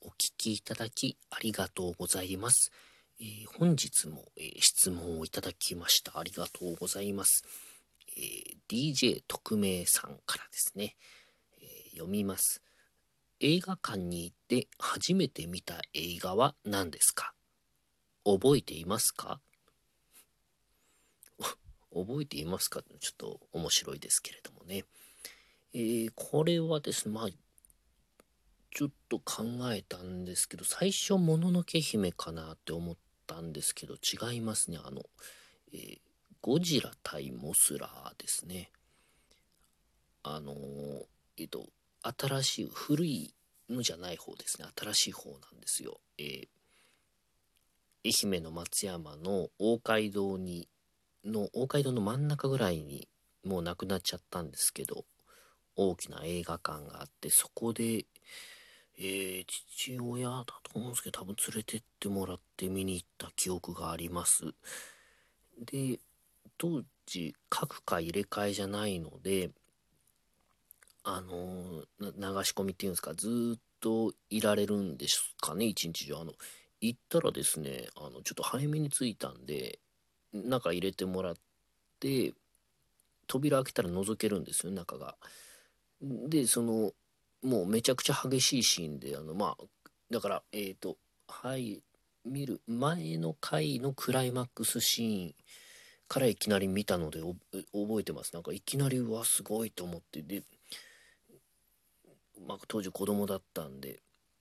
お聞きいただきありがとうございます。えー、本日も、えー、質問をいただきました。ありがとうございます。えー、DJ 特命さんからですね、え読みます。映画館に行って初めて見た映画は何ですか？覚えていますか？覚えていますか？ちょっと面白いですけれどもね。えー、これはですね、まあ、ちょっと考えたんですけど、最初、もののけ姫かなって思ったんですけど、違いますね。あの、えー、ゴジラ対モスラーですね。あのー、えっ、と、新しい、古いのじゃない方ですね。新しい方なんですよ。えー、愛媛の松山の大街道に、の、大街道の真ん中ぐらいにもうなくなっちゃったんですけど、大きな映画館があって、そこで、えー、父親だと思うんですけど、多分連れてってもらって見に行った記憶があります。で、当時、各回入れ替えじゃないので、あの流し込みっていうんですか、ずっといられるんですかね、一日中。あの、行ったらですね、あの、ちょっと早めに着いたんで、中入れてもらって、扉開けたら覗けるんですよ、中が。で、その、もうめちゃくちゃ激しいシーンで、あの、まあ、だから、えっ、ー、と、はい、見る前の回のクライマックスシーンからいきなり見たので覚えてます。なんかいきなりうわすごいと思ってで、まあ、当時子供だったんで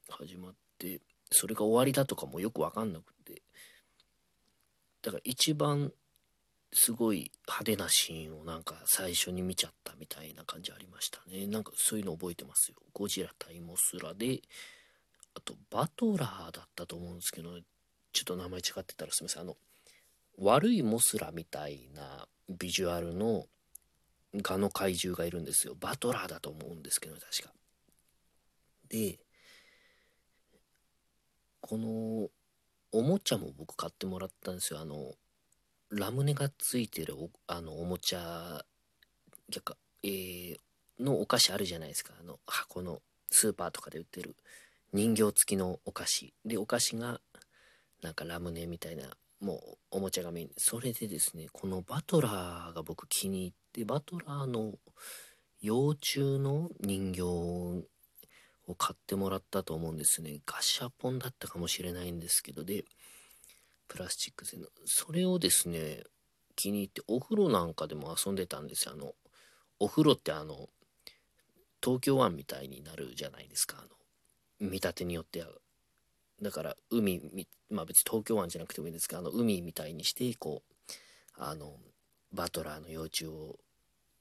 始まってそれが終わりだとかもよく分かんなくてだから一番すごい派手なシーンをなんか最初に見ちゃったみたいな感じありましたね。なんかそういうの覚えてますよ。ゴジラ対モスラで、あとバトラーだったと思うんですけど、ちょっと名前違ってたらすみません。あの、悪いモスラみたいなビジュアルのガの怪獣がいるんですよ。バトラーだと思うんですけど、確か。で、このおもちゃも僕買ってもらったんですよ。あの、ラムネがついてるおあのおもちゃ逆、えー、のお菓子あるじゃないですか。あの箱のスーパーとかで売ってる人形付きのお菓子。でお菓子がなんかラムネみたいなもうおもちゃがメイン。それでですねこのバトラーが僕気に入ってバトラーの幼虫の人形を買ってもらったと思うんですね。ガシャポンだったかもしれないんですけどでプラスチック製の。それをですね、気に入ってお風呂なんかでも遊んでたんですよ。あの、お風呂ってあの、東京湾みたいになるじゃないですか。あの、見立てによっては。だから海、まあ別に東京湾じゃなくてもいいんですけど、あの海みたいにして、こう、あの、バトラーの幼虫を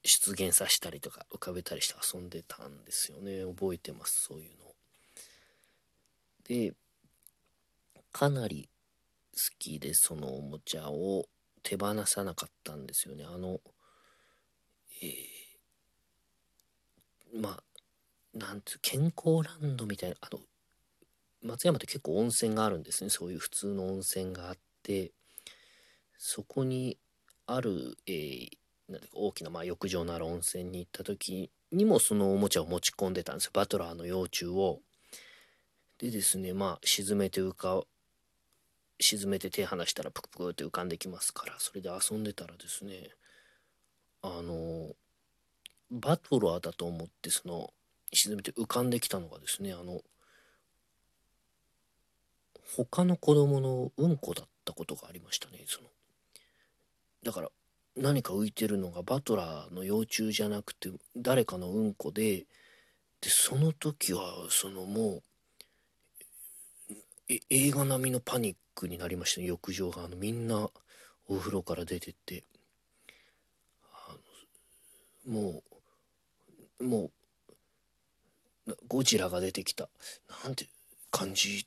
出現させたりとか浮かべたりして遊んでたんですよね。覚えてます、そういうの。で、かなりきでそのおもちゃを手放さなかったんですよね。あのえー、まあなんて健康ランドみたいなあの松山って結構温泉があるんですね。そういう普通の温泉があってそこにある、えー、なんか大きなまあ浴場のある温泉に行った時にもそのおもちゃを持ち込んでたんですよ。バトラーの幼虫を。でですねまあ沈めて浮か沈めて手離したらプクプクって浮かんできますからそれで遊んでたらですねあのバトラーだと思ってその沈めて浮かんできたのがですねあの他の子供のうんこだったことがありましたねその。だから何か浮いてるのがバトラーの幼虫じゃなくて誰かのうんこででその時はそのもう映画並みのパニックになりましたね。浴場があのみんなお風呂から出てって。あのもうもうゴジラが出てきた。なんて感じっ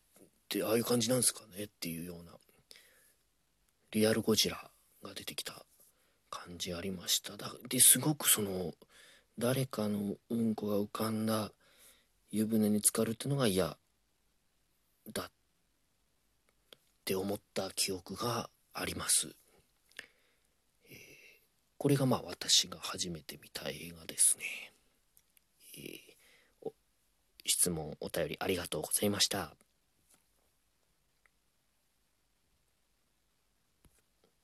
てああいう感じなんですかねっていうような。リアルゴジラが出てきた感じありました。だですごくその誰かのうんこが浮かんだ湯船に浸かるっていうのが嫌だった。って思った記憶があります。えー、これがまあ私が初めて見た映画ですね。えー、質問お便りありがとうございました。